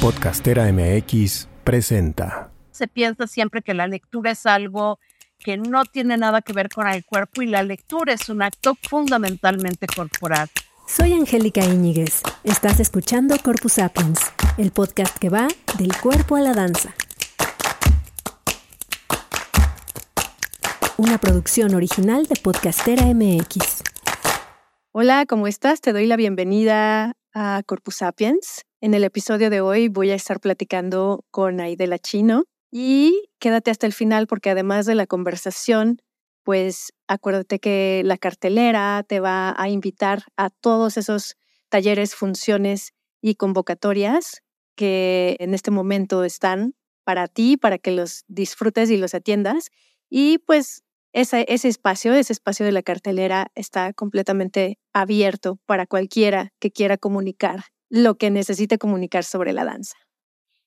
Podcastera MX presenta. Se piensa siempre que la lectura es algo que no tiene nada que ver con el cuerpo y la lectura es un acto fundamentalmente corporal. Soy Angélica Íñiguez. Estás escuchando Corpus Sapiens, el podcast que va del cuerpo a la danza. Una producción original de Podcastera MX. Hola, ¿cómo estás? Te doy la bienvenida a Corpus Sapiens. En el episodio de hoy voy a estar platicando con Aidela Chino y quédate hasta el final porque además de la conversación, pues acuérdate que la cartelera te va a invitar a todos esos talleres, funciones y convocatorias que en este momento están para ti, para que los disfrutes y los atiendas. Y pues ese, ese espacio, ese espacio de la cartelera está completamente abierto para cualquiera que quiera comunicar lo que necesite comunicar sobre la danza.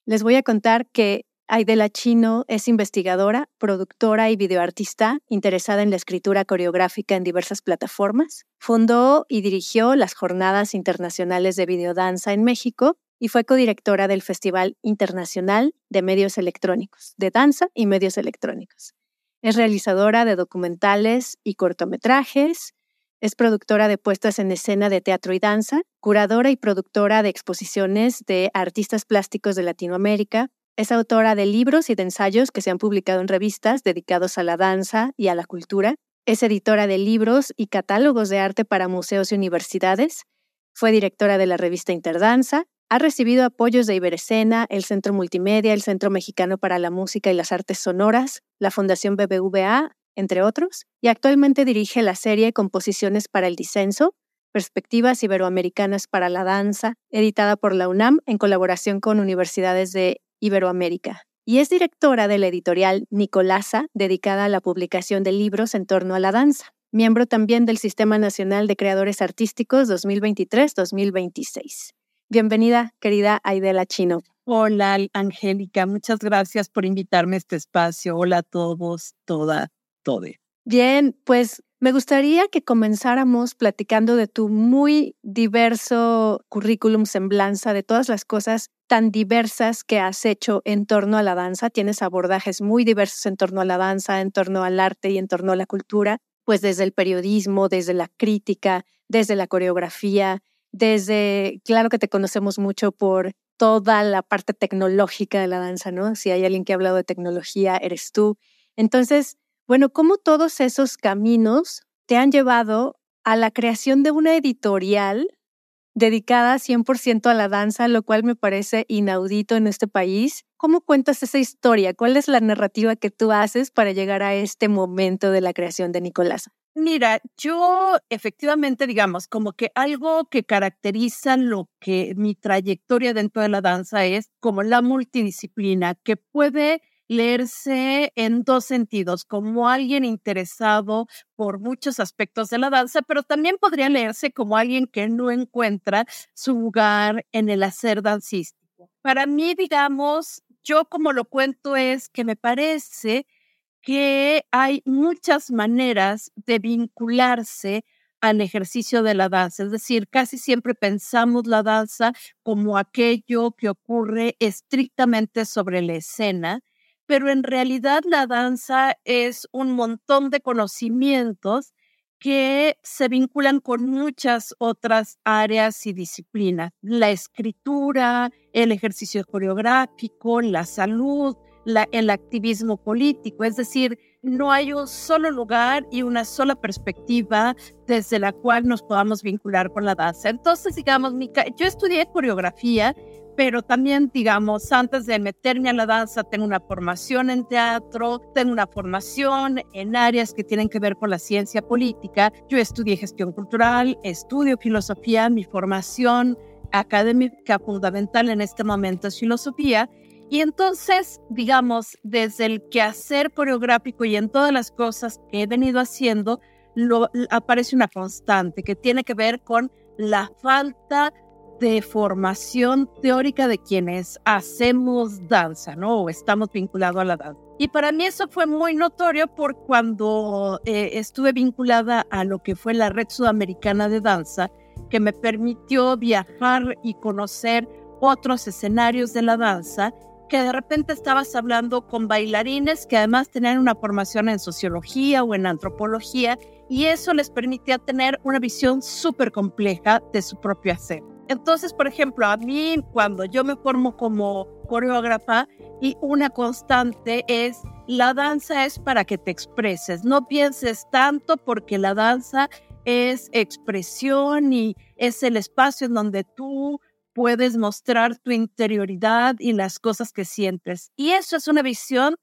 Les voy a contar que Aidela Chino es investigadora, productora y videoartista interesada en la escritura coreográfica en diversas plataformas. Fundó y dirigió las Jornadas Internacionales de Videodanza en México y fue codirectora del Festival Internacional de Medios Electrónicos, de Danza y Medios Electrónicos. Es realizadora de documentales y cortometrajes, es productora de puestas en escena de teatro y danza, curadora y productora de exposiciones de artistas plásticos de Latinoamérica, es autora de libros y de ensayos que se han publicado en revistas dedicados a la danza y a la cultura, es editora de libros y catálogos de arte para museos y universidades, fue directora de la revista Interdanza, ha recibido apoyos de Iberescena, el Centro Multimedia, el Centro Mexicano para la Música y las Artes Sonoras, la Fundación BBVA, entre otros, y actualmente dirige la serie Composiciones para el Disenso, Perspectivas Iberoamericanas para la Danza, editada por la UNAM en colaboración con universidades de Iberoamérica. Y es directora de la editorial Nicolasa, dedicada a la publicación de libros en torno a la danza. Miembro también del Sistema Nacional de Creadores Artísticos 2023-2026. Bienvenida, querida Aidela Chino. Hola, Angélica, muchas gracias por invitarme a este espacio. Hola a todos, toda, tode. Bien, pues me gustaría que comenzáramos platicando de tu muy diverso currículum semblanza, de todas las cosas tan diversas que has hecho en torno a la danza. Tienes abordajes muy diversos en torno a la danza, en torno al arte y en torno a la cultura, pues desde el periodismo, desde la crítica, desde la coreografía, desde, claro que te conocemos mucho por toda la parte tecnológica de la danza, ¿no? Si hay alguien que ha hablado de tecnología, eres tú. Entonces, bueno, ¿cómo todos esos caminos te han llevado a la creación de una editorial dedicada 100% a la danza, lo cual me parece inaudito en este país? ¿Cómo cuentas esa historia? ¿Cuál es la narrativa que tú haces para llegar a este momento de la creación de Nicolasa? Mira, yo efectivamente, digamos, como que algo que caracteriza lo que mi trayectoria dentro de la danza es como la multidisciplina, que puede leerse en dos sentidos, como alguien interesado por muchos aspectos de la danza, pero también podría leerse como alguien que no encuentra su lugar en el hacer dancístico. Para mí, digamos, yo como lo cuento es que me parece que hay muchas maneras de vincularse al ejercicio de la danza. Es decir, casi siempre pensamos la danza como aquello que ocurre estrictamente sobre la escena, pero en realidad la danza es un montón de conocimientos que se vinculan con muchas otras áreas y disciplinas. La escritura, el ejercicio coreográfico, la salud, el activismo político, es decir, no hay un solo lugar y una sola perspectiva desde la cual nos podamos vincular con la danza. Entonces, digamos, yo estudié coreografía, pero también, digamos, antes de meterme a la danza, tengo una formación en teatro, tengo una formación en áreas que tienen que ver con la ciencia política. Yo estudié gestión cultural, estudio filosofía, mi formación académica fundamental en este momento es filosofía y entonces, digamos, desde el quehacer coreográfico y en todas las cosas que he venido haciendo, aparece una constante que tiene que ver con la falta de formación teórica de quienes hacemos danza, ¿no? O estamos vinculados a la danza. Y para mí eso fue muy notorio por cuando eh, estuve vinculada a lo que fue la Red Sudamericana de Danza, que me permitió viajar y conocer otros escenarios de la danza que de repente estabas hablando con bailarines que además tenían una formación en sociología o en antropología y eso les permitía tener una visión súper compleja de su propio hacer. Entonces, por ejemplo, a mí cuando yo me formo como coreógrafa y una constante es la danza es para que te expreses, no pienses tanto porque la danza es expresión y es el espacio en donde tú puedes mostrar tu interioridad y las cosas que sientes. Y eso es una visión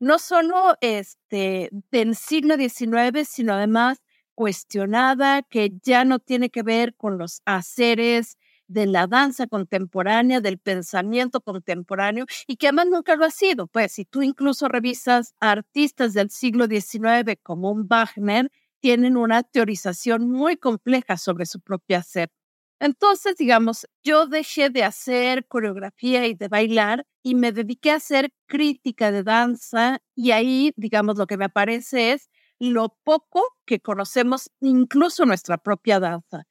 no solo este, del siglo XIX, sino además cuestionada, que ya no tiene que ver con los haceres de la danza contemporánea, del pensamiento contemporáneo, y que además nunca lo ha sido. Pues si tú incluso revisas artistas del siglo XIX como un Wagner, tienen una teorización muy compleja sobre su propio hacer. Entonces, digamos, yo dejé de hacer coreografía y de bailar y me dediqué a hacer crítica de danza y ahí, digamos, lo que me aparece es lo poco que conocemos incluso nuestra propia danza.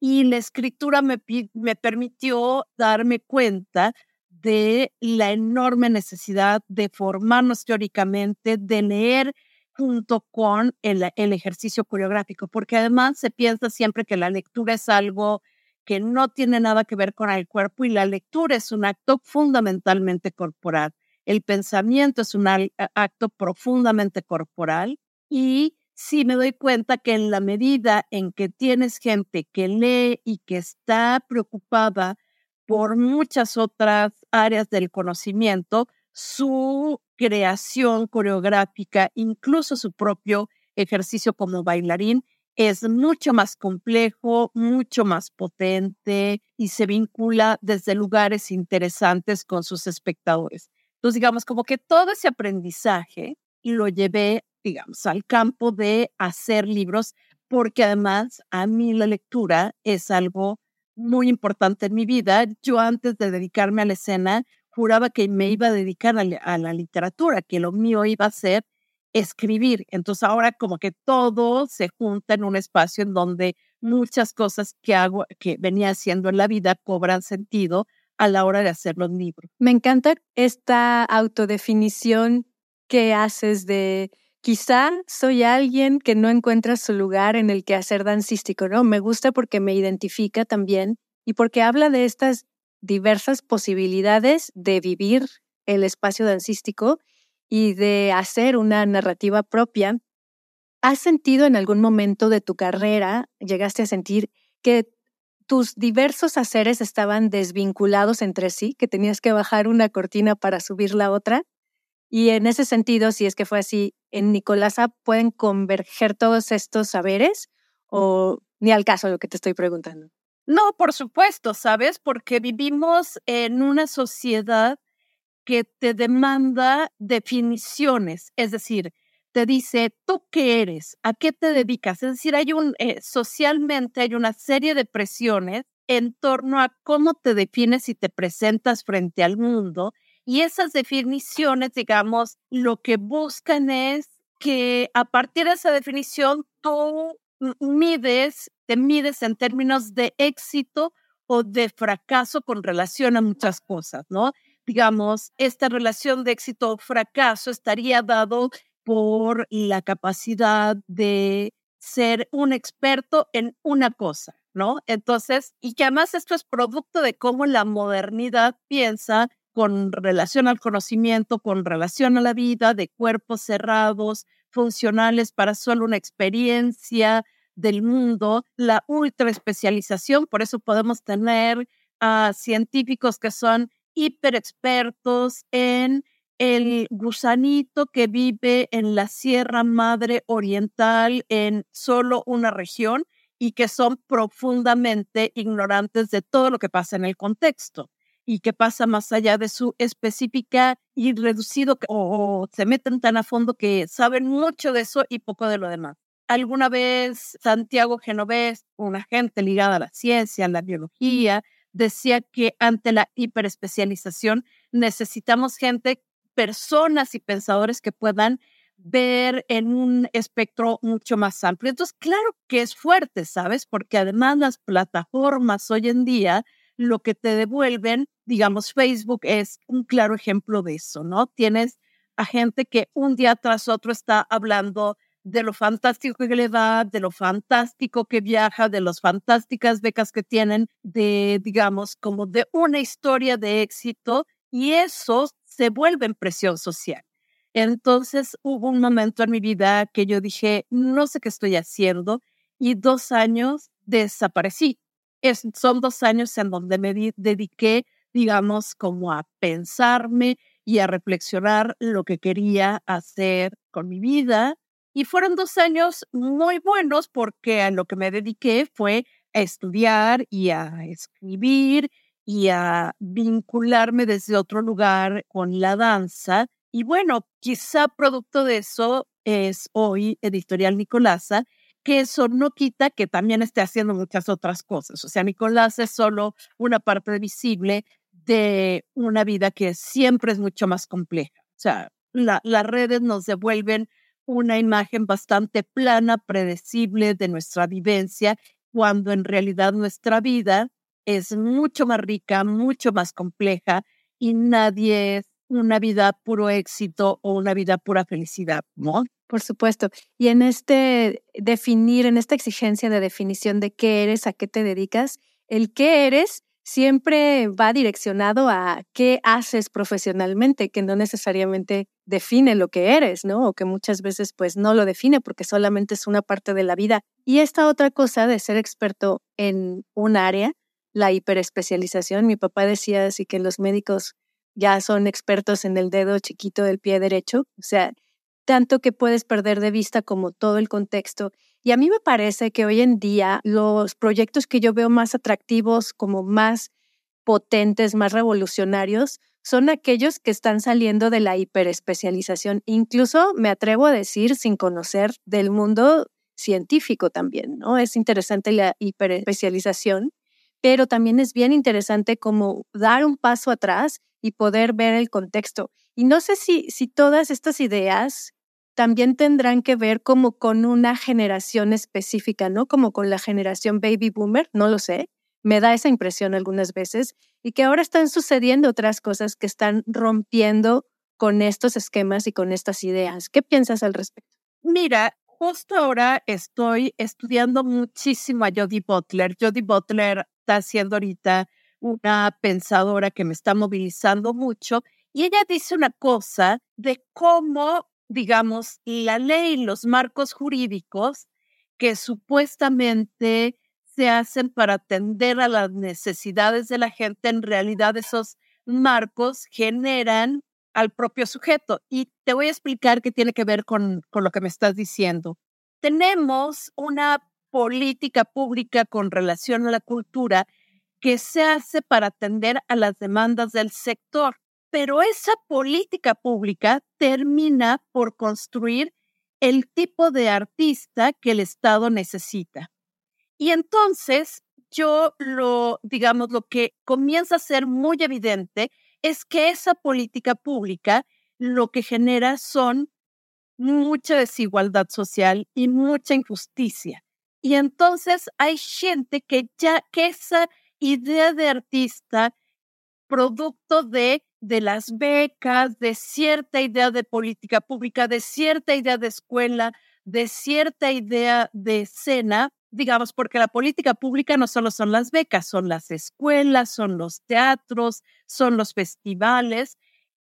Y la escritura me, permitió darme cuenta de la enorme necesidad de formarnos teóricamente, de leer junto con el, el ejercicio coreográfico, porque además se piensa siempre que la lectura es algo que no tiene nada que ver con el cuerpo y la lectura es un acto fundamentalmente corporal. El pensamiento es un acto profundamente corporal y sí me doy cuenta que en la medida en que tienes gente que lee y que está preocupada por muchas otras áreas del conocimiento, su creación coreográfica, incluso su propio ejercicio como bailarín, es mucho más complejo, mucho más potente y se vincula desde lugares interesantes con sus espectadores. Entonces, digamos, como que todo ese aprendizaje lo llevé, digamos, al campo de hacer libros, porque además a mí la lectura es algo muy importante en mi vida. Yo antes de dedicarme a la escena, juraba que me iba a dedicar a, la literatura, que lo mío iba a ser escribir. Entonces ahora como que todo se junta en un espacio en donde muchas cosas que hago, que venía haciendo en la vida cobran sentido a la hora de hacer los libros. Me encanta esta autodefinición que haces de quizá soy alguien que no encuentra su lugar en el quehacer dancístico, ¿no? Me gusta porque me identifica también y porque habla de estas diversas posibilidades de vivir el espacio dancístico y de hacer una narrativa propia, ¿has sentido en algún momento de tu carrera, llegaste a sentir que tus diversos haceres estaban desvinculados entre sí, que tenías que bajar una cortina para subir la otra? Y en ese sentido, si es que fue así, ¿en Nicolasa pueden converger todos estos saberes o ni al caso lo que te estoy preguntando? No, por supuesto, ¿sabes? Porque vivimos en una sociedad que te demanda definiciones, es decir, te dice, ¿tú qué eres? ¿A qué te dedicas? Es decir, hay un, eh, socialmente hay una serie de presiones en torno a cómo te defines y te presentas frente al mundo. Y esas definiciones, digamos, lo que buscan es que a partir de esa definición tú mides, te mides en términos de éxito o de fracaso con relación a muchas cosas, ¿no? Digamos, esta relación de éxito o fracaso estaría dado por la capacidad de ser un experto en una cosa, ¿no? Entonces, y que además esto es producto de cómo la modernidad piensa con relación al conocimiento, con relación a la vida, de cuerpos cerrados, funcionales para solo una experiencia del mundo, la ultra especialización, por eso podemos tener a científicos que son hiperexpertos en el gusanito que vive en la Sierra Madre Oriental en solo una región y que son profundamente ignorantes de todo lo que pasa en el contexto y que pasa más allá de su específica y reducido o, se meten tan a fondo que saben mucho de eso y poco de lo demás. Alguna vez Santiago Genovés, una gente ligada a la ciencia, a la biología, decía que ante la hiperespecialización necesitamos gente, personas y pensadores que puedan ver en un espectro mucho más amplio. Entonces, claro que es fuerte, ¿sabes? Porque además las plataformas hoy en día lo que te devuelven, digamos, Facebook es un claro ejemplo de eso, ¿no? Tienes a gente que un día tras otro está hablando de lo fantástico que le va, de lo fantástico que viaja, de las fantásticas becas que tienen, de, digamos, como de una historia de éxito, y eso se vuelve en presión social. Entonces hubo un momento en mi vida que yo dije, no sé qué estoy haciendo, y dos años desaparecí. Es, son dos años en donde me dediqué, digamos, como a pensarme y a reflexionar lo que quería hacer con mi vida y fueron dos años muy buenos porque a lo que me dediqué fue a estudiar y a escribir y a vincularme desde otro lugar con la danza. Y bueno, quizá producto de eso es hoy Editorial Nicolasa, que eso no quita que también esté haciendo muchas otras cosas. O sea, Nicolasa es solo una parte visible de una vida que siempre es mucho más compleja. O sea, las redes nos devuelven una imagen bastante plana, predecible de nuestra vivencia, cuando en realidad nuestra vida es mucho más rica, mucho más compleja y nadie es una vida puro éxito o una vida pura felicidad, ¿no? Por supuesto. Y en este definir, en esta exigencia de definición de qué eres, a qué te dedicas, el qué eres siempre va direccionado a qué haces profesionalmente, que no necesariamente define lo que eres, ¿no? O que muchas veces pues no lo define porque solamente es una parte de la vida. Y esta otra cosa de ser experto en un área, la hiperespecialización, mi papá decía así que los médicos ya son expertos en el dedo chiquito del pie derecho, o sea, tanto que puedes perder de vista como todo el contexto y a mí me parece que hoy en día los proyectos que yo veo más atractivos, como más potentes, más revolucionarios, son aquellos que están saliendo de la hiperespecialización. Incluso me atrevo a decir sin conocer del mundo científico también, ¿no? Es interesante la hiperespecialización, pero también es bien interesante como dar un paso atrás y poder ver el contexto. Y no sé si, si todas estas ideas también tendrán que ver como con una generación específica, ¿no? Como con la generación baby boomer, no lo sé. Me da esa impresión algunas veces y que ahora están sucediendo otras cosas que están rompiendo con estos esquemas y con estas ideas. ¿Qué piensas al respecto? Mira, justo ahora estoy estudiando muchísimo a Jodie Butler. Jodie Butler está siendo ahorita una pensadora que me está movilizando mucho y ella dice una cosa de cómo digamos, la ley, los marcos jurídicos que supuestamente se hacen para atender a las necesidades de la gente, en realidad esos marcos generan al propio sujeto. Y te voy a explicar qué tiene que ver con, con lo que me estás diciendo. Tenemos una política pública con relación a la cultura que se hace para atender a las demandas del sector pero esa política pública termina por construir el tipo de artista que el Estado necesita. Y entonces yo lo, digamos, lo que comienza a ser muy evidente es que esa política pública lo que genera son mucha desigualdad social y mucha injusticia. Y entonces hay gente que ya, que esa idea de artista, producto de de las becas, de cierta idea de política pública, de cierta idea de escuela, de cierta idea de escena, digamos, porque la política pública no solo son las becas, son las escuelas, son los teatros, son los festivales.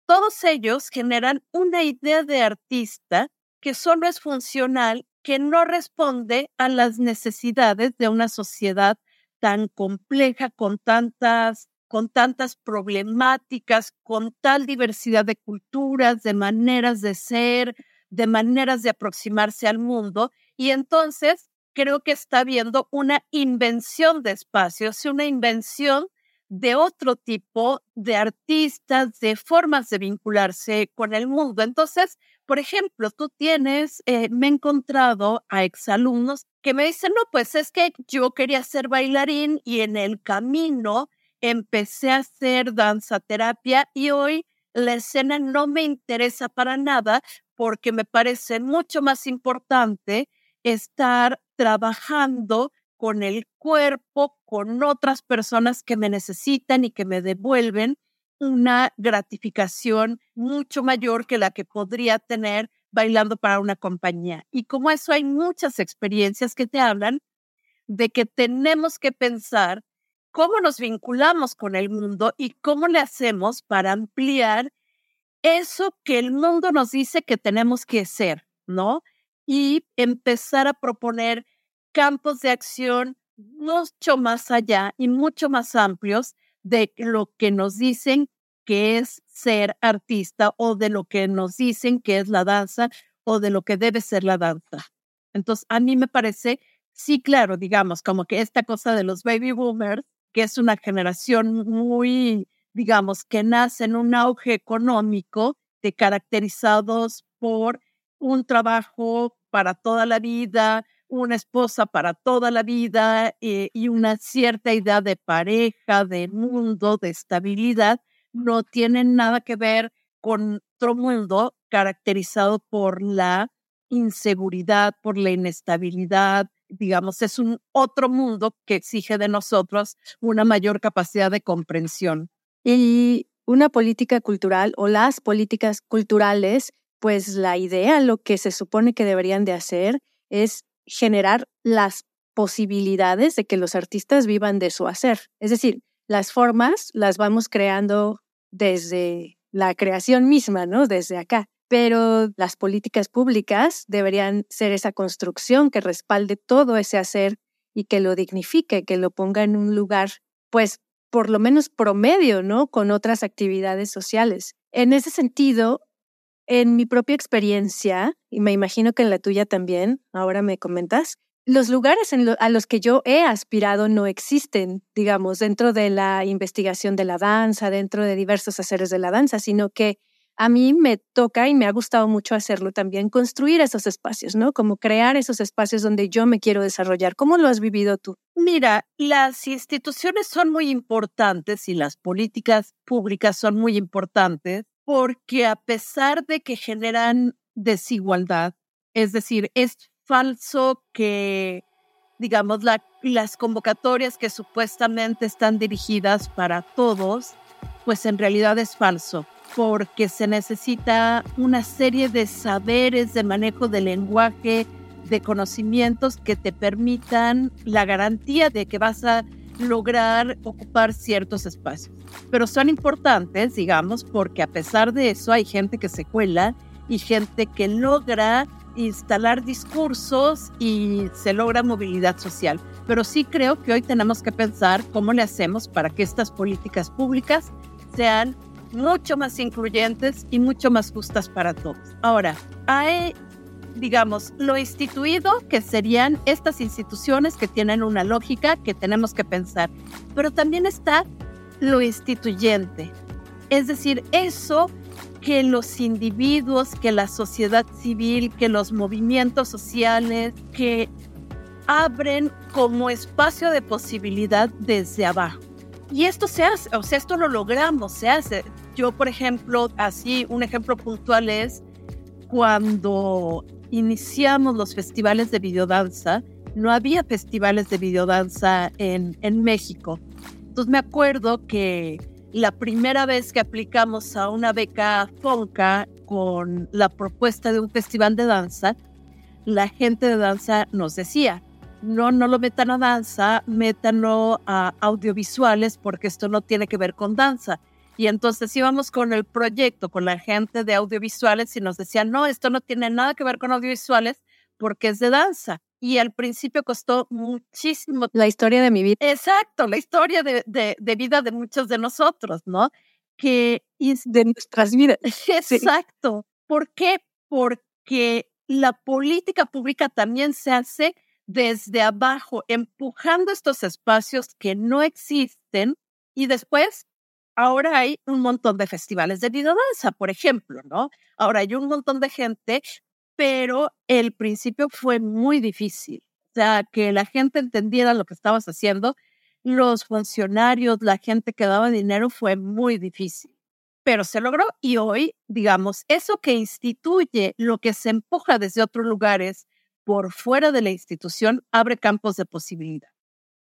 Todos ellos generan una idea de artista que solo es funcional, que no responde a las necesidades de una sociedad tan compleja, con tantas con tantas problemáticas, con tal diversidad de culturas, de maneras de ser, de maneras de aproximarse al mundo. Y entonces creo que está habiendo una invención de espacios una invención de otro tipo de artistas, de formas de vincularse con el mundo. Entonces, por ejemplo, tú tienes, eh, me he encontrado a exalumnos que me dicen, no, pues es que yo quería ser bailarín y en el camino empecé a hacer danza terapia y hoy la escena no me interesa para nada porque me parece mucho más importante estar trabajando con el cuerpo, con otras personas que me necesitan y que me devuelven una gratificación mucho mayor que la que podría tener bailando para una compañía. Y como eso hay muchas experiencias que te hablan de que tenemos que pensar cómo nos vinculamos con el mundo y cómo le hacemos para ampliar eso que el mundo nos dice que tenemos que ser, ¿no? Y empezar a proponer campos de acción mucho más allá y mucho más amplios de lo que nos dicen que es ser artista o de lo que nos dicen que es la danza o de lo que debe ser la danza. Entonces, a mí me parece, sí, claro, digamos, como que esta cosa de los baby boomers, que es una generación muy, digamos, que nace en un auge económico, de caracterizados por un trabajo para toda la vida, una esposa para toda la vida eh, y una cierta idea de pareja, de mundo, de estabilidad, no tienen nada que ver con otro mundo caracterizado por la inseguridad, por la inestabilidad, digamos, es un otro mundo que exige de nosotros una mayor capacidad de comprensión. Y una política cultural o las políticas culturales, pues la idea, lo que se supone que deberían de hacer es generar las posibilidades de que los artistas vivan de su hacer. Es decir, las formas las vamos creando desde la creación misma, ¿no? Desde acá. Pero las políticas públicas deberían ser esa construcción que respalde todo ese hacer y que lo dignifique, que lo ponga en un lugar, pues, por lo menos promedio, ¿no? Con otras actividades sociales. En ese sentido, en mi propia experiencia, y me imagino que en la tuya también, ahora me comentas, los lugares a los que yo he aspirado no existen, digamos, dentro de la investigación de la danza, dentro de diversos haceres de la danza, sino que a mí me toca y me ha gustado mucho hacerlo también, construir esos espacios, ¿no? Como crear esos espacios donde yo me quiero desarrollar. ¿Cómo lo has vivido tú? Mira, las instituciones son muy importantes y las políticas públicas son muy importantes porque a pesar de que generan desigualdad, es decir, es falso que, digamos, las convocatorias que supuestamente están dirigidas para todos, pues en realidad es falso, porque se necesita una serie de saberes de manejo del lenguaje, de conocimientos que te permitan la garantía de que vas a lograr ocupar ciertos espacios. Pero son importantes, digamos, porque a pesar de eso hay gente que se cuela y gente que logra instalar discursos y se logra movilidad social. Pero sí creo que hoy tenemos que pensar cómo le hacemos para que estas políticas públicas sean mucho más incluyentes y mucho más justas para todos. Ahora, hay, digamos, lo instituido, que serían estas instituciones que tienen una lógica que tenemos que pensar, pero también está lo instituyente, es decir, eso que los individuos, que la sociedad civil, que los movimientos sociales, que abren como espacio de posibilidad desde abajo. Y esto se hace, o sea, esto lo logramos, se hace. Yo, por ejemplo, así, un ejemplo puntual es cuando iniciamos los festivales de videodanza, no había festivales de videodanza en, en México. Entonces me acuerdo que la primera vez que aplicamos a una beca FONCA con la propuesta de un festival de danza, la gente de danza nos decía, no, no lo metan a danza, métanlo a audiovisuales porque esto no tiene que ver con danza. Y entonces íbamos con el proyecto, con la gente de audiovisuales y nos decían, no, esto no tiene nada que ver con audiovisuales porque es de danza y al principio costó muchísimo. La historia de mi vida. Exacto, la historia de, de, vida de muchos de nosotros, ¿no? Que es de nuestras vidas. Exacto. ¿Por qué? Porque la política pública también se hace desde abajo, empujando estos espacios que no existen y después ahora hay un montón de festivales de videodanza, por ejemplo, ¿no? Ahora hay un montón de gente pero el principio fue muy difícil. O sea, que la gente entendiera lo que estabas haciendo, los funcionarios, la gente que daba dinero fue muy difícil. Pero se logró y hoy, digamos, eso que instituye lo que se empuja desde otros lugares por fuera de la institución abre campos de posibilidad.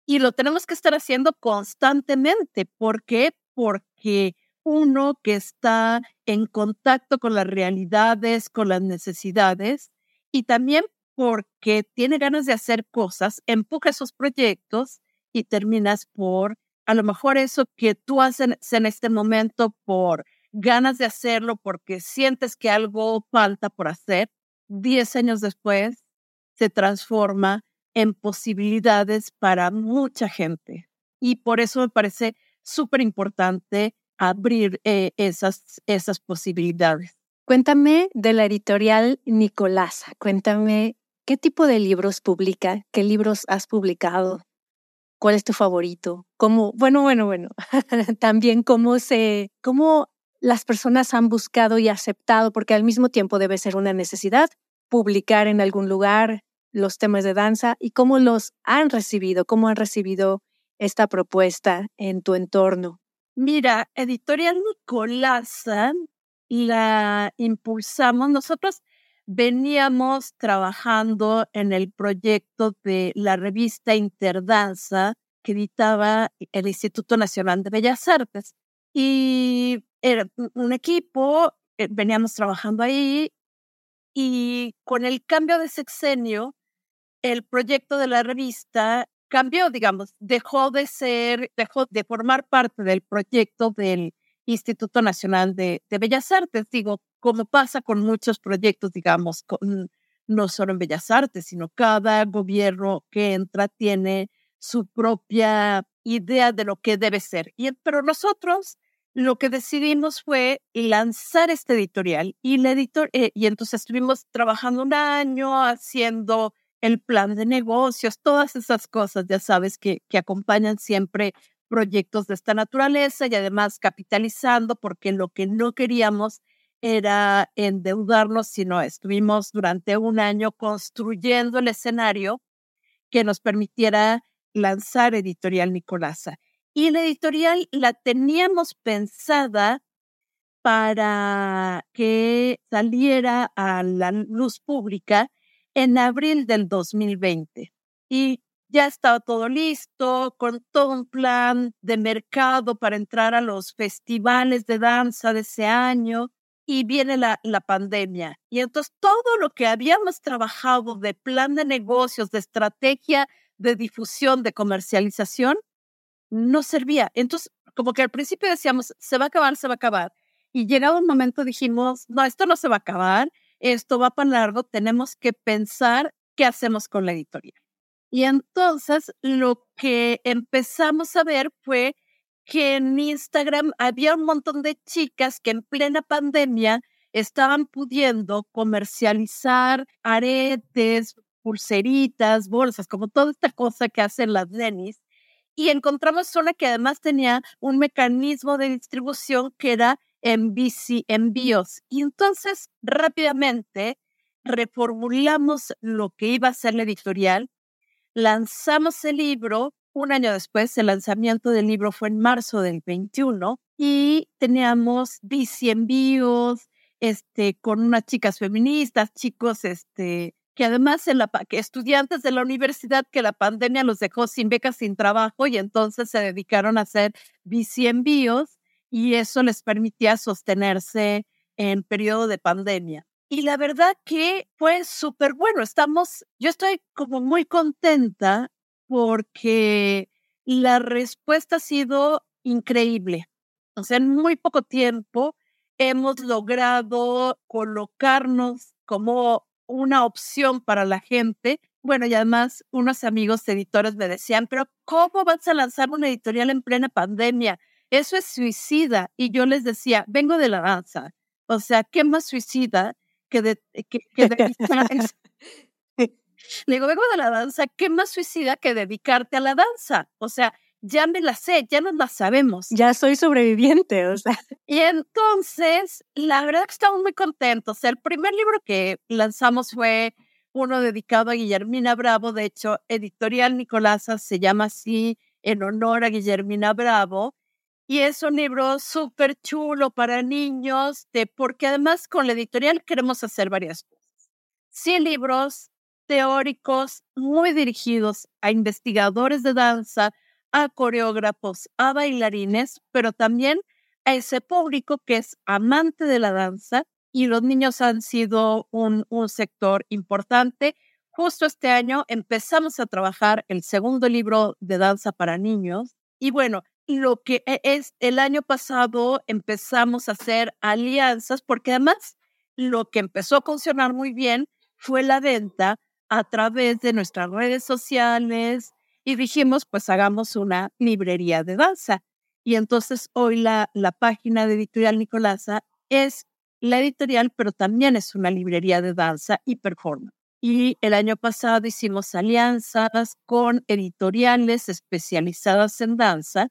Y lo tenemos que estar haciendo constantemente. ¿Por qué? Porque uno que está en contacto con las realidades, con las necesidades, y también porque tiene ganas de hacer cosas, empuja esos proyectos y terminas por, a lo mejor eso que tú haces en este momento por ganas de hacerlo, porque sientes que algo falta por hacer, 10 años después se transforma en posibilidades para mucha gente. Y por eso me parece súper importante abrir eh, esas, esas posibilidades. Cuéntame de la editorial Nicolasa. Cuéntame qué tipo de libros publica, qué libros has publicado, cuál es tu favorito, cómo, bueno, bueno, bueno, también cómo se, cómo las personas han buscado y aceptado, porque al mismo tiempo debe ser una necesidad publicar en algún lugar, los temas de danza y cómo los han recibido, cómo han recibido esta propuesta en tu entorno. Mira, Editorial Nicolasa la impulsamos. Nosotros veníamos trabajando en el proyecto de la revista Interdanza que editaba el Instituto Nacional de Bellas Artes. Y era un equipo, eh, veníamos trabajando ahí y con el cambio de sexenio el proyecto de la revista cambió, digamos, dejó de ser, dejó de formar parte del proyecto del Instituto Nacional de, Bellas Artes. Digo, como pasa con muchos proyectos, digamos, no solo en Bellas Artes, sino cada gobierno que entra tiene su propia idea de lo que debe ser. Y, pero nosotros lo que decidimos fue lanzar este editorial y, la editor, eh, y entonces estuvimos trabajando un año haciendo el plan de negocios, todas esas cosas, ya sabes, que, que acompañan siempre proyectos de esta naturaleza y además capitalizando, porque lo que no queríamos era endeudarnos, sino estuvimos durante un año construyendo el escenario que nos permitiera lanzar Editorial Nicolasa. Y la editorial la teníamos pensada para que saliera a la luz pública en abril del 2020 y ya estaba todo listo, con todo un plan de mercado para entrar a los festivales de danza de ese año y viene la, la pandemia. Y entonces todo lo que habíamos trabajado de plan de negocios, de estrategia de difusión, de comercialización, no servía. Entonces, como que al principio decíamos, se va a acabar, se va a acabar. Y llegado un momento dijimos, no, esto no se va a acabar esto va para largo, tenemos que pensar qué hacemos con la editorial. Y entonces lo que empezamos a ver fue que en Instagram había un montón de chicas que en plena pandemia estaban pudiendo comercializar aretes, pulseritas, bolsas, como toda esta cosa que hacen las Denis. Y encontramos una que además tenía un mecanismo de distribución que era en bici envíos. Y entonces rápidamente reformulamos lo que iba a ser la editorial, lanzamos el libro, un año después, el lanzamiento del libro fue en marzo del 21 y teníamos bici envíos, este, con unas chicas feministas, chicos, este, que además en la, estudiantes de la universidad que la pandemia los dejó sin becas, sin trabajo y entonces se dedicaron a hacer bici envíos y eso les permitía sostenerse en periodo de pandemia. Y la verdad que fue súper bueno. Estamos, yo estoy como muy contenta porque la respuesta ha sido increíble. O sea, en muy poco tiempo hemos logrado colocarnos como una opción para la gente. Bueno, y además unos amigos editores me decían, pero ¿cómo vas a lanzar una editorial en plena pandemia? Eso es suicida. Y yo les decía, vengo de la danza. O sea, ¿qué más suicida que de, que, Le digo, vengo de la danza, ¿qué más suicida que dedicarte a la danza? O sea, ya me la sé, ya nos la sabemos. Ya soy sobreviviente, o sea. Y entonces, la verdad que estamos muy contentos. El primer libro que lanzamos fue uno dedicado a Guillermina Bravo. De hecho, Editorial Nicolasa se llama así en honor a Guillermina Bravo. Y es un libro súper chulo para niños, de, porque además con la editorial queremos hacer varias cosas. 100 libros teóricos muy dirigidos a investigadores de danza, a coreógrafos, a bailarines, pero también a ese público que es amante de la danza y los niños han sido un, un sector importante. Justo este año empezamos a trabajar el segundo libro de danza para niños y bueno, lo que e, es el año pasado empezamos a hacer alianzas porque además lo que empezó a funcionar muy bien fue la venta a través de nuestras redes sociales y dijimos, pues hagamos una librería de danza. Y entonces hoy la, la página de Editorial Nicolasa es la editorial, pero también es una librería de danza y performance. Y el año pasado hicimos alianzas con editoriales especializadas en danza,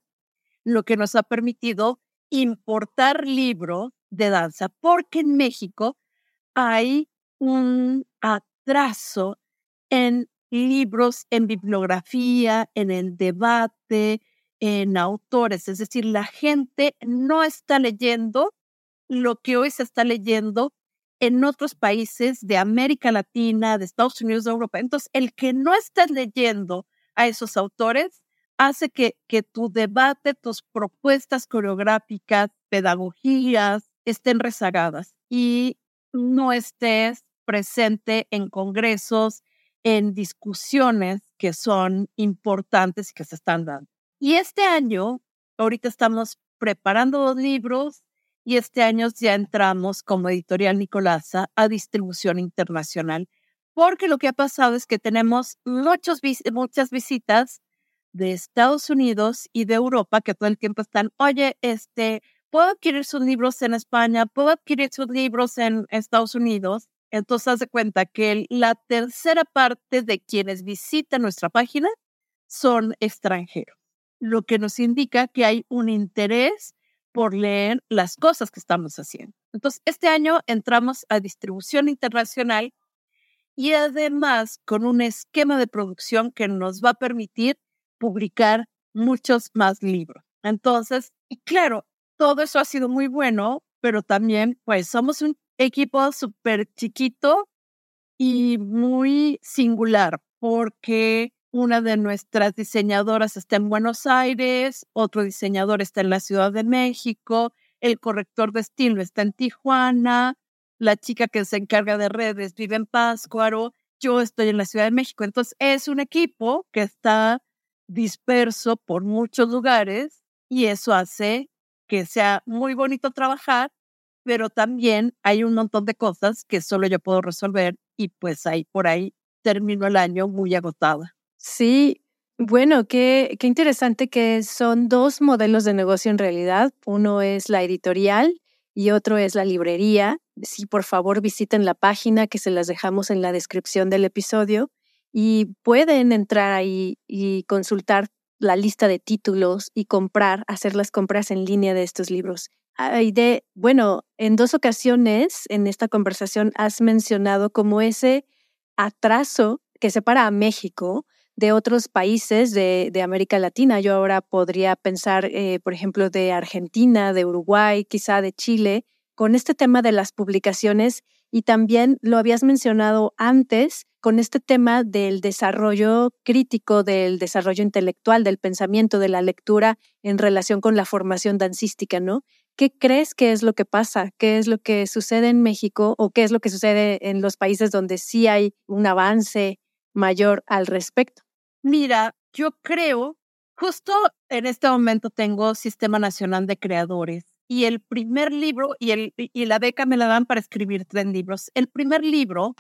lo que nos ha permitido importar libros de danza, porque en México hay un atraso en libros, en bibliografía, en el debate, en autores. Es decir, la gente no está leyendo lo que hoy se está leyendo en otros países de América Latina, de Estados Unidos, de Europa. Entonces, el que no estés leyendo a esos autores hace que, que tu debate, tus propuestas coreográficas, pedagogías estén rezagadas y no estés presente en congresos, en discusiones que son importantes y que se están dando. Y este año, ahorita estamos preparando los libros y este año ya entramos como editorial Nicolasa a distribución internacional, porque lo que ha pasado es que tenemos muchos, muchas visitas de Estados Unidos y de Europa que todo el tiempo están, oye, este, puedo adquirir sus libros en España, puedo adquirir sus libros en Estados Unidos. Entonces, haz de cuenta que la tercera parte de quienes visitan nuestra página son extranjeros, lo que nos indica que hay un interés por leer las cosas que estamos haciendo. Entonces, este año entramos a distribución internacional y además con un esquema de producción que nos va a permitir publicar muchos más libros. Entonces, claro, todo eso ha sido muy bueno, pero también, pues, somos un equipo súper chiquito y muy singular, porque una de nuestras diseñadoras está en Buenos Aires, otro diseñador está en la Ciudad de México, el corrector de estilo está en Tijuana, la chica que se encarga de redes vive en Páscuaro, yo estoy en la Ciudad de México. Entonces es un equipo que está disperso por muchos lugares y eso hace que sea muy bonito trabajar pero también hay un montón de cosas que solo yo puedo resolver y pues ahí por ahí termino el año muy agotada. Sí, bueno, qué, qué interesante que son dos modelos de negocio en realidad. Uno es la editorial y otro es la librería. Sí, por favor visiten la página que se las dejamos en la descripción del episodio y pueden entrar ahí y consultar la lista de títulos y comprar, hacer las compras en línea de estos libros. Aide, bueno, en dos ocasiones en esta conversación has mencionado como ese atraso que separa a México de otros países de, América Latina. Yo ahora podría pensar, eh, por ejemplo, de Argentina, de Uruguay, quizá de Chile, con este tema de las publicaciones y también lo habías mencionado antes con este tema del desarrollo crítico, del desarrollo intelectual, del pensamiento, de la lectura en relación con la formación dancística, ¿no? ¿Qué crees que es lo que pasa? ¿Qué es lo que sucede en México o qué es lo que sucede en los países donde sí hay un avance mayor al respecto? Mira, yo creo, justo en este momento tengo Sistema Nacional de Creadores y el primer libro y, el, y la beca me la dan para escribir tres libros. El primer libro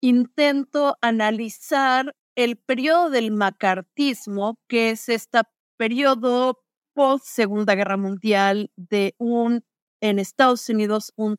intento analizar el periodo del macartismo, que es este periodo post Segunda Guerra Mundial de un, en Estados Unidos, un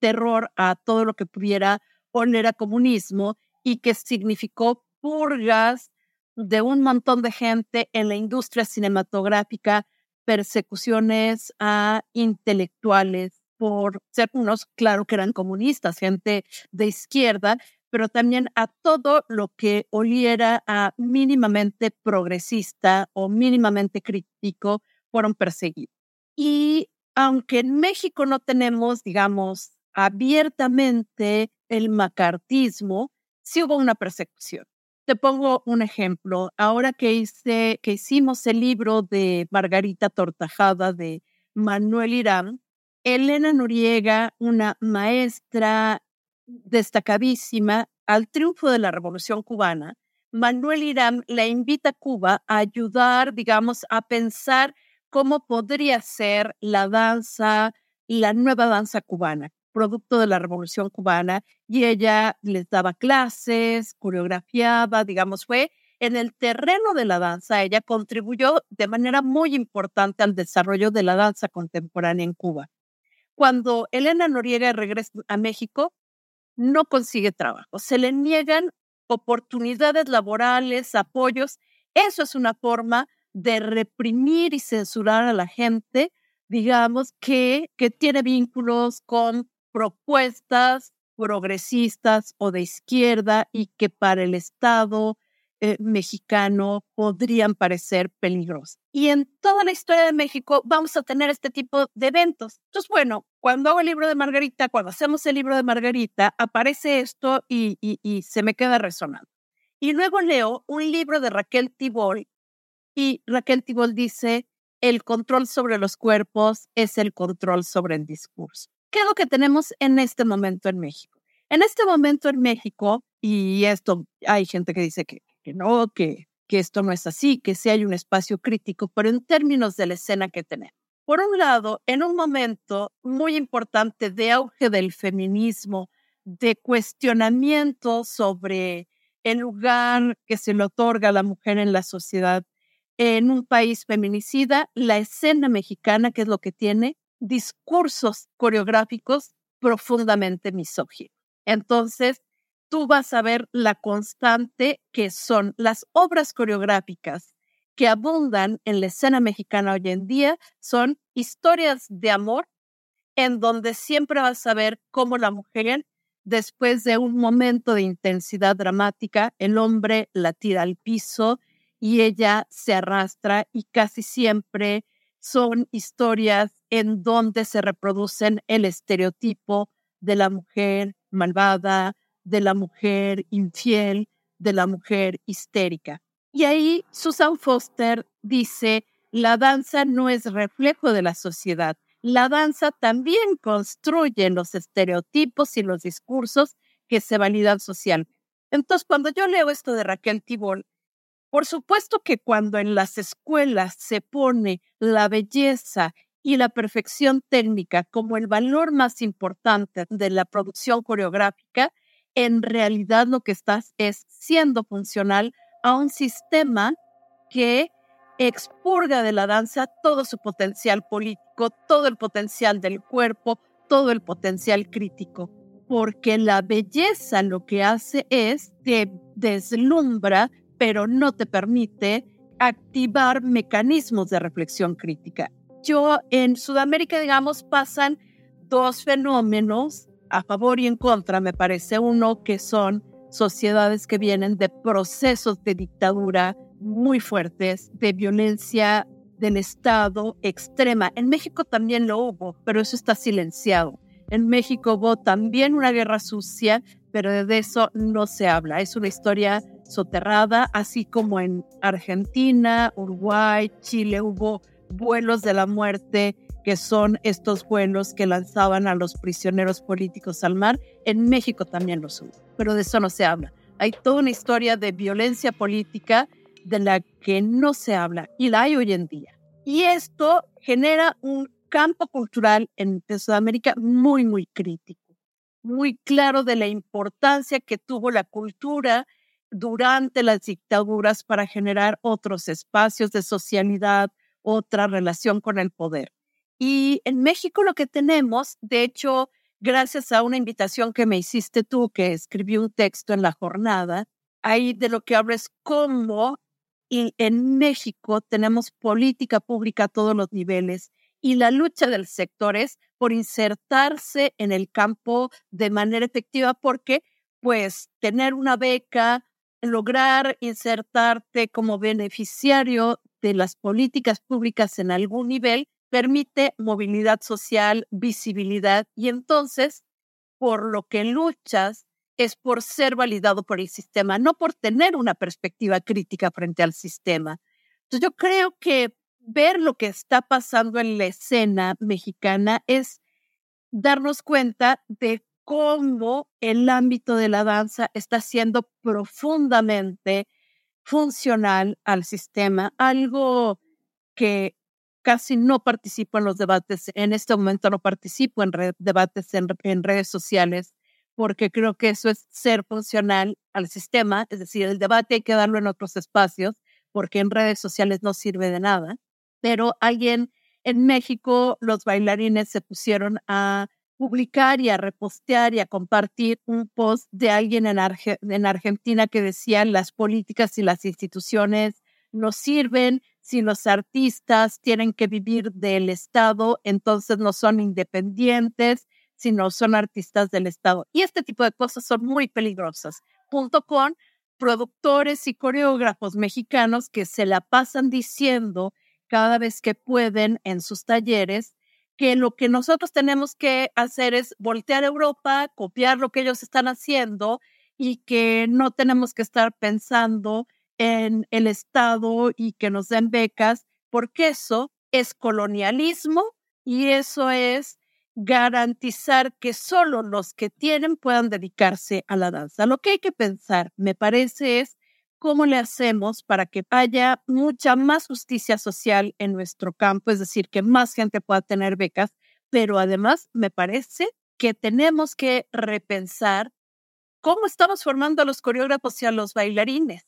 terror a todo lo que pudiera poner a comunismo y que significó purgas de un montón de gente en la industria cinematográfica, persecuciones a intelectuales por ser unos, claro que eran comunistas, gente de izquierda, pero también a todo lo que oliera a mínimamente progresista o mínimamente crítico fueron perseguidos. Y aunque en México no tenemos, digamos, abiertamente el macartismo, sí hubo una persecución. Te pongo un ejemplo. Ahora que, hice, que hicimos el libro de Margarita Tortajada de Manuel Irán, Elena Noriega, una maestra destacadísima al triunfo de la Revolución cubana, Manuel Irán la invita a Cuba a ayudar, digamos, a pensar cómo podría ser la danza, la nueva danza cubana, producto de la Revolución cubana, y ella les daba clases, coreografiaba, digamos, fue en el terreno de la danza, ella contribuyó de manera muy importante al desarrollo de la danza contemporánea en Cuba. Cuando Elena Noriega regresa a México, no consigue trabajo, se le niegan oportunidades laborales, apoyos. Eso es una forma de reprimir y censurar a la gente, digamos, que, que tiene vínculos con propuestas progresistas o de izquierda y que para el Estado eh, mexicano podrían parecer peligrosos. Y en toda la historia de México vamos a tener este tipo de eventos. Entonces, bueno, cuando hago el libro de Margarita, cuando hacemos el libro de Margarita, aparece esto y, y, se me queda resonando. Y luego leo un libro de Raquel Tibol y Raquel Tibol dice, el control sobre los cuerpos es el control sobre el discurso. ¿Qué es lo que tenemos en este momento en México? En este momento en México, y esto hay gente que dice que que no, que, que esto no es así, que sí hay un espacio crítico, pero en términos de la escena que tenemos. Por un lado, en un momento muy importante de auge del feminismo, de cuestionamiento sobre el lugar que se le otorga a la mujer en la sociedad en un país feminicida, la escena mexicana, que es lo que tiene, discursos coreográficos profundamente misóginos. Entonces, tú vas a ver la constante que son las obras coreográficas que abundan en la escena mexicana hoy en día, son historias de amor en donde siempre vas a ver cómo la mujer, después de un momento de intensidad dramática, el hombre la tira al piso y ella se arrastra y casi siempre son historias en donde se reproducen el estereotipo de la mujer malvada, de la mujer infiel, de la mujer histérica. Y ahí Susan Foster dice, la danza no es reflejo de la sociedad. La danza también construye los estereotipos y los discursos que se validan socialmente. Entonces, cuando yo leo esto de Raquel Tibol, por supuesto que cuando en las escuelas se pone la belleza y la perfección técnica como el valor más importante de la producción coreográfica, en realidad lo que estás es siendo funcional a un sistema que expurga de la danza todo su potencial político, todo el potencial del cuerpo, todo el potencial crítico, porque la belleza lo que hace es te deslumbra, pero no te permite activar mecanismos de reflexión crítica. Yo en Sudamérica, digamos, pasan dos fenómenos a favor y en contra, me parece uno que son sociedades que vienen de procesos de dictadura muy fuertes, de violencia del Estado extrema. En México también lo hubo, pero eso está silenciado. En México hubo también una guerra sucia, pero de eso no se habla. Es una historia soterrada, así como en Argentina, Uruguay, Chile hubo vuelos de la muerte que son estos vuelos que lanzaban a los prisioneros políticos al mar. En México también los hubo, pero de eso no se habla. Hay toda una historia de violencia política de la que no se habla y la hay hoy en día. Y esto genera un campo cultural en Sudamérica muy, muy crítico, muy claro de la importancia que tuvo la cultura durante las dictaduras para generar otros espacios de socialidad, otra relación con el poder. Y en México lo que tenemos, de hecho, gracias a una invitación que me hiciste tú, que escribí un texto en la jornada, ahí de lo que hablo es cómo y en México tenemos política pública a todos los niveles y la lucha del sector es por insertarse en el campo de manera efectiva porque pues tener una beca, lograr insertarte como beneficiario de las políticas públicas en algún nivel, permite movilidad social, visibilidad y entonces, por lo que luchas es por ser validado por el sistema, no por tener una perspectiva crítica frente al sistema. Entonces yo creo que ver lo que está pasando en la escena mexicana es darnos cuenta de cómo el ámbito de la danza está siendo profundamente funcional al sistema, algo que casi no participo en los debates, en este momento no participo en debates en redes sociales, porque creo que eso es ser funcional al sistema, es decir, el debate hay que darlo en otros espacios, porque en redes sociales no sirve de nada. Pero alguien en México, los bailarines se pusieron a publicar y a repostear y a compartir un post de alguien en, en Argentina que decía las políticas y las instituciones no sirven, si los artistas tienen que vivir del Estado, entonces no son independientes sino son artistas del Estado. Y este tipo de cosas son muy peligrosas, junto con productores y coreógrafos mexicanos que se la pasan diciendo cada vez que pueden en sus talleres que lo que nosotros tenemos que hacer es voltear a Europa, copiar lo que ellos están haciendo y que no tenemos que estar pensando en el Estado y que nos den becas, porque eso es colonialismo y eso es garantizar que solo los que tienen puedan dedicarse a la danza. Lo que hay que pensar, me parece, es cómo le hacemos para que haya mucha más justicia social en nuestro campo, es decir, que más gente pueda tener becas, pero además me parece que tenemos que repensar cómo estamos formando a los coreógrafos y a los bailarines.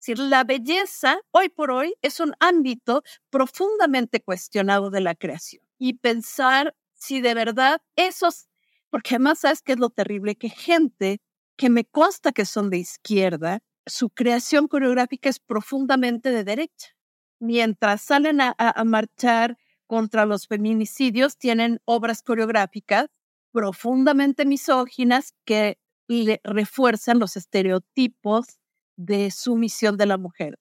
Es decir, la belleza hoy por hoy es un ámbito profundamente cuestionado de la creación. Y pensar si de verdad esos, porque además sabes que es lo terrible, que gente que me consta que son de izquierda, su creación coreográfica es profundamente de derecha. Mientras salen a, marchar contra los feminicidios, tienen obras coreográficas profundamente misóginas que le refuerzan los estereotipos de sumisión de la mujer.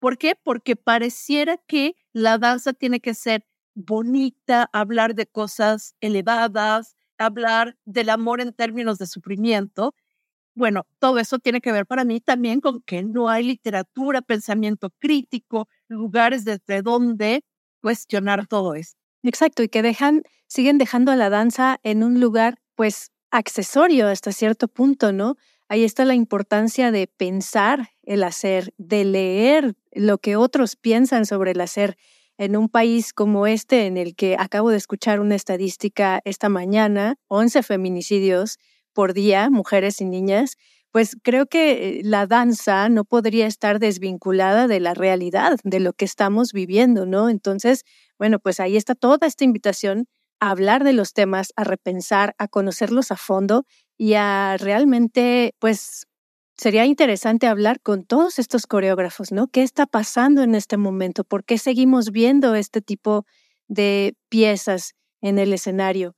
¿Por qué? Porque pareciera que la danza tiene que ser bonita, hablar de cosas elevadas, hablar del amor en términos de sufrimiento. Bueno, todo eso tiene que ver para mí también con que no hay literatura, pensamiento crítico, lugares desde donde cuestionar todo eso. Exacto, y que dejan, siguen dejando a la danza en un lugar, pues, accesorio hasta cierto punto, ¿no? Ahí está la importancia de pensar el hacer, de leer lo que otros piensan sobre el hacer en un país como este, en el que acabo de escuchar una estadística esta mañana, 11 feminicidios por día, mujeres y niñas, pues creo que la danza no podría estar desvinculada de la realidad, de lo que estamos viviendo, ¿no? Entonces, bueno, pues ahí está toda esta invitación a hablar de los temas, a repensar, a conocerlos a fondo y a realmente, pues, sería interesante hablar con todos estos coreógrafos, ¿no? ¿Qué está pasando en este momento? ¿Por qué seguimos viendo este tipo de piezas en el escenario?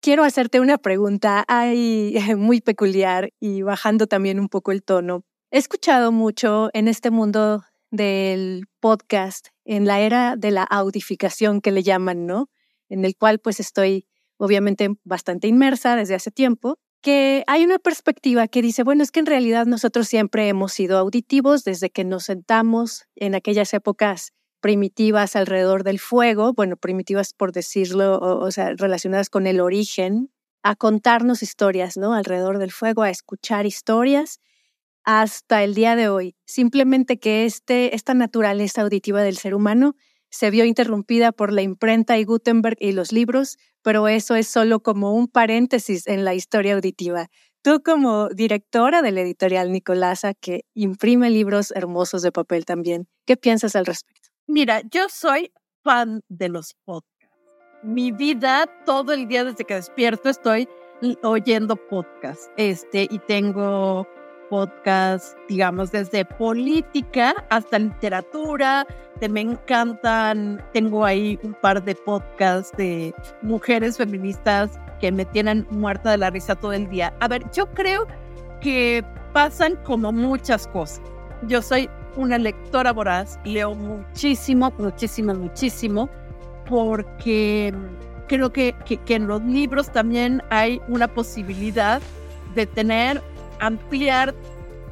Quiero hacerte una pregunta muy peculiar y bajando también un poco el tono. He escuchado mucho en este mundo del podcast, en la era de la audificación que le llaman, ¿no? En el cual pues estoy obviamente bastante inmersa desde hace tiempo que hay una perspectiva que dice, bueno, es que en realidad nosotros siempre hemos sido auditivos desde que nos sentamos en aquellas épocas primitivas alrededor del fuego, bueno, primitivas por decirlo, o, sea, relacionadas con el origen, a contarnos historias, ¿no? Alrededor del fuego, a escuchar historias hasta el día de hoy. Simplemente que este, esta naturaleza auditiva del ser humano se vio interrumpida por la imprenta y Gutenberg y los libros, pero eso es solo como un paréntesis en la historia auditiva. Tú como directora de la editorial Nicolasa, que imprime libros hermosos de papel también, ¿qué piensas al respecto? Mira, yo soy fan de los podcasts. Mi vida, todo el día desde que despierto, estoy oyendo podcasts. Este, y tengo podcasts, digamos, desde política hasta literatura, me encantan, tengo ahí un par de podcasts de mujeres feministas que me tienen muerta de la risa todo el día. A ver, yo creo que pasan como muchas cosas. Yo soy una lectora voraz, leo muchísimo, muchísimo, muchísimo, porque creo que, que, en los libros también hay una posibilidad de tener ampliar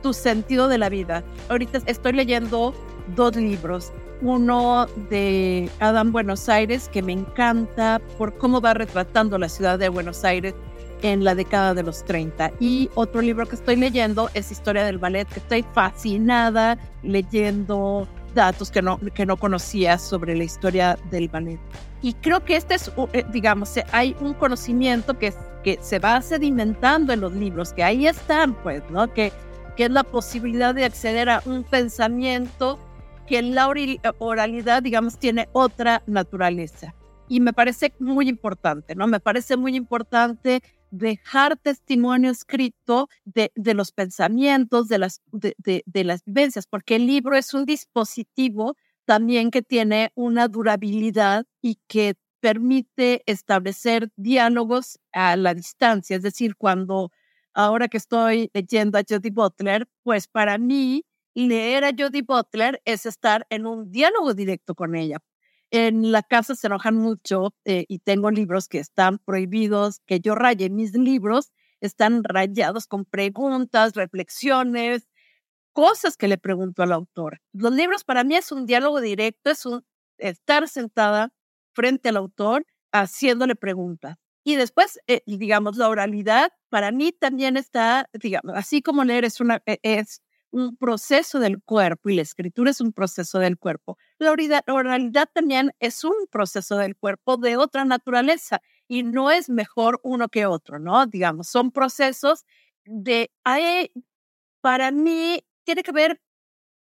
tu sentido de la vida. Ahorita estoy leyendo dos libros. Uno de Adam Buenos Aires, que me encanta por cómo va retratando la ciudad de Buenos Aires en la década de los 30. Y otro libro que estoy leyendo es Historia del Ballet, que estoy fascinada leyendo datos que no, que no conocía sobre la historia del ballet. Y creo que este es, eh, digamos, hay un conocimiento que, que se va sedimentando en los libros, que ahí están, pues, ¿no? Que, que es la posibilidad de acceder a un pensamiento que la oralidad, digamos, tiene otra naturaleza. Y me parece muy importante, ¿no? Me parece muy importante dejar testimonio escrito de, de los pensamientos, de las, de, de, las vivencias, porque el libro es un dispositivo también que tiene una durabilidad y que permite establecer diálogos a la distancia. Es decir, cuando ahora que estoy leyendo a Jodie Butler, pues para mí leer a Jodie Butler es estar en un diálogo directo con ella, en la casa se enojan mucho eh, y tengo libros que están prohibidos, que yo raye. Mis libros están rayados con preguntas, reflexiones, cosas que le pregunto al autor. Los libros para mí es un diálogo directo, es un estar sentada frente al autor haciéndole preguntas. Y después, eh, digamos, la oralidad para mí también está, digamos, así como leer es, una, e, es un proceso del cuerpo y la escritura es un proceso del cuerpo. La oralidad también es un proceso del cuerpo de otra naturaleza y no es mejor uno que otro, ¿no? Digamos, son procesos de, para mí, tiene que ver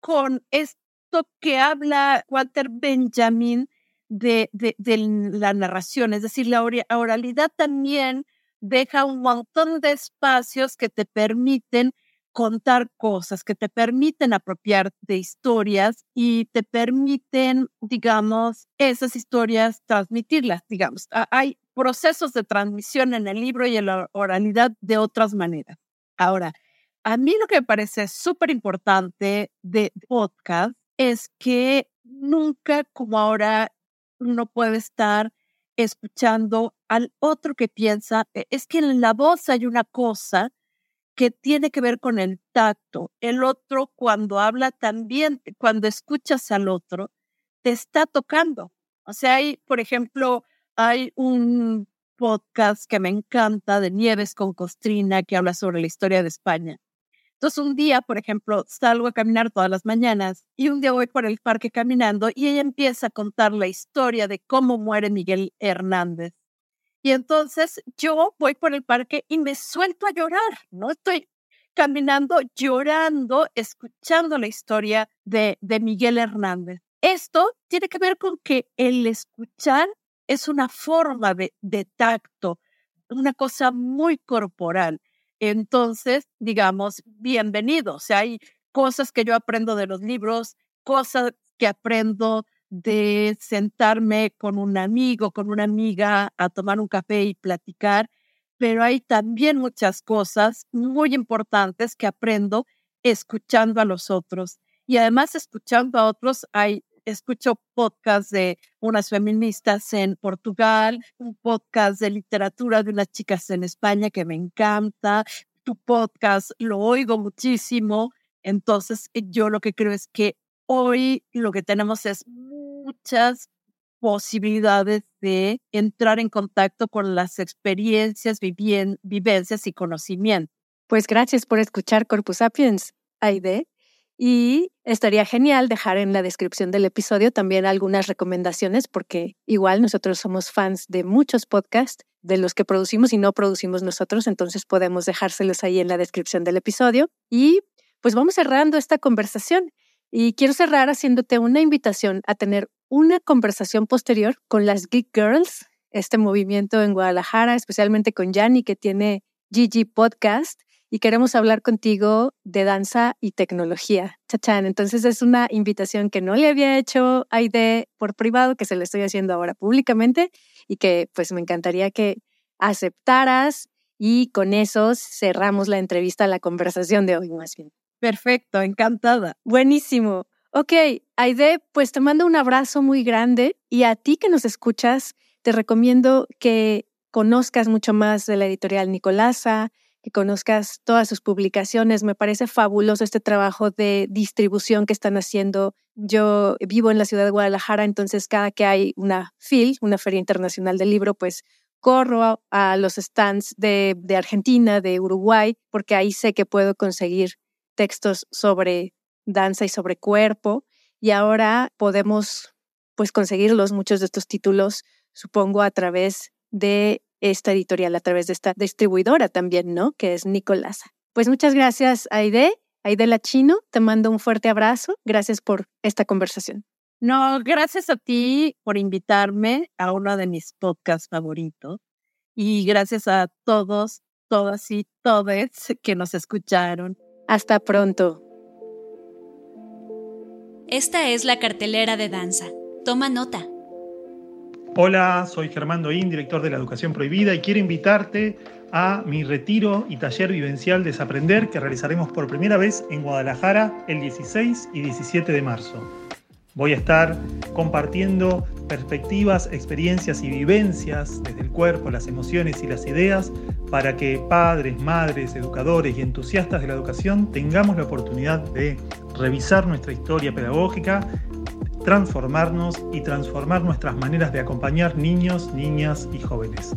con esto que habla Walter Benjamin de, de, de la narración, es decir, la oralidad también deja un montón de espacios que te permiten contar cosas que te permiten apropiar de historias y te permiten, digamos, esas historias transmitirlas, digamos. Hay procesos de transmisión en el libro y en la oralidad de otras maneras. Ahora, a mí lo que me parece súper importante de podcast es que nunca como ahora uno puede estar escuchando al otro que piensa, e, es que en la voz hay una cosa que tiene que ver con el tacto. El otro cuando habla también, cuando escuchas al otro, te está tocando. O sea, hay, por ejemplo, hay un podcast que me encanta de Nieves con Costrina que habla sobre la historia de España. Entonces un día, por ejemplo, salgo a caminar todas las mañanas y un día voy por el parque caminando y ella empieza a contar la historia de cómo muere Miguel Hernández. Y entonces yo voy por el parque y me suelto a llorar, ¿no? Estoy caminando, llorando, escuchando la historia de, de Miguel Hernández. Esto tiene que ver con que el escuchar es una forma de, de tacto, una cosa muy corporal. Entonces, digamos, bienvenido. O hay cosas que yo aprendo de los libros, cosas que aprendo de sentarme con un amigo, con una amiga a tomar un café y platicar, pero hay también muchas cosas muy importantes que aprendo escuchando a los otros. Y además escuchando a otros, hay, escucho podcasts de unas feministas en Portugal, un podcast de literatura de unas chicas en España que me encanta, tu podcast lo oigo muchísimo. Entonces, yo lo que creo es que hoy lo que tenemos es muchas posibilidades de entrar en contacto con las experiencias, vivencias y conocimiento. Pues gracias por escuchar Corpus Sapiens, Aide. Y estaría genial dejar en la descripción del episodio también algunas recomendaciones, porque igual nosotros somos fans de muchos podcasts, de los que producimos y no producimos nosotros, entonces podemos dejárselos ahí en la descripción del episodio. Y pues vamos cerrando esta conversación. Y quiero cerrar haciéndote una invitación a tener una conversación posterior con las Geek Girls, este movimiento en Guadalajara, especialmente con Yanni, que tiene Gigi Podcast, y queremos hablar contigo de danza y tecnología. Chachán, entonces es una invitación que no le había hecho a Aide por privado, que se le estoy haciendo ahora públicamente, y que pues me encantaría que aceptaras y con eso cerramos la entrevista, la conversación de hoy más bien. Perfecto, encantada. Buenísimo. Ok, Aide, pues te mando un abrazo muy grande y a ti que nos escuchas, te recomiendo que conozcas mucho más de la editorial Nicolasa, que conozcas todas sus publicaciones. Me parece fabuloso este trabajo de distribución que están haciendo. Yo vivo en la ciudad de Guadalajara, entonces cada que hay una FIL, una Feria Internacional del Libro, pues corro a, los stands de, de Argentina, de Uruguay, porque ahí sé que puedo conseguir textos sobre danza y sobre cuerpo. Y ahora podemos pues conseguirlos, muchos de estos títulos, supongo, a través de esta editorial, a través de esta distribuidora también, ¿no? Que es Nicolás. Pues muchas gracias, Aide. Aide Lachino, te mando un fuerte abrazo. Gracias por esta conversación. No, gracias a ti por invitarme a uno de mis podcasts favoritos. Y gracias a todos, todas y todes que nos escucharon. Hasta pronto. Esta es la cartelera de danza. Toma nota. Hola, soy Germán Doín, director de la Educación Prohibida, y quiero invitarte a mi retiro y taller vivencial Desaprender que realizaremos por primera vez en Guadalajara el 16 y 17 de marzo. Voy a estar compartiendo perspectivas, experiencias y vivencias desde el cuerpo, las emociones y las ideas para que padres, madres, educadores y entusiastas de la educación tengamos la oportunidad de revisar nuestra historia pedagógica transformarnos y transformar nuestras maneras de acompañar niños, niñas y jóvenes.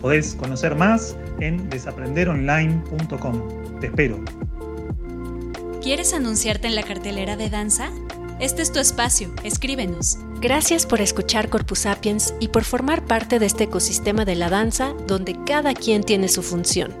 Podés conocer más en desaprenderonline.com. Te espero. ¿Quieres anunciarte en la cartelera de danza? Este es tu espacio, escríbenos. Gracias por escuchar Corpus Sapiens y por formar parte de este ecosistema de la danza donde cada quien tiene su función.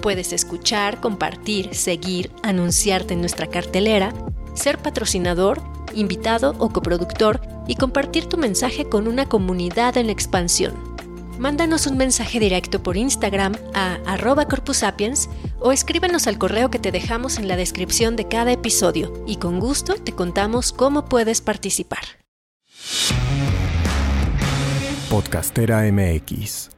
Puedes escuchar, compartir, seguir, anunciarte en nuestra cartelera, ser patrocinador invitado o coproductor y compartir tu mensaje con una comunidad en expansión. Mándanos un mensaje directo por Instagram a arroba corpusapiens o escríbenos al correo que te dejamos en la descripción de cada episodio y con gusto te contamos cómo puedes participar. Podcastera MX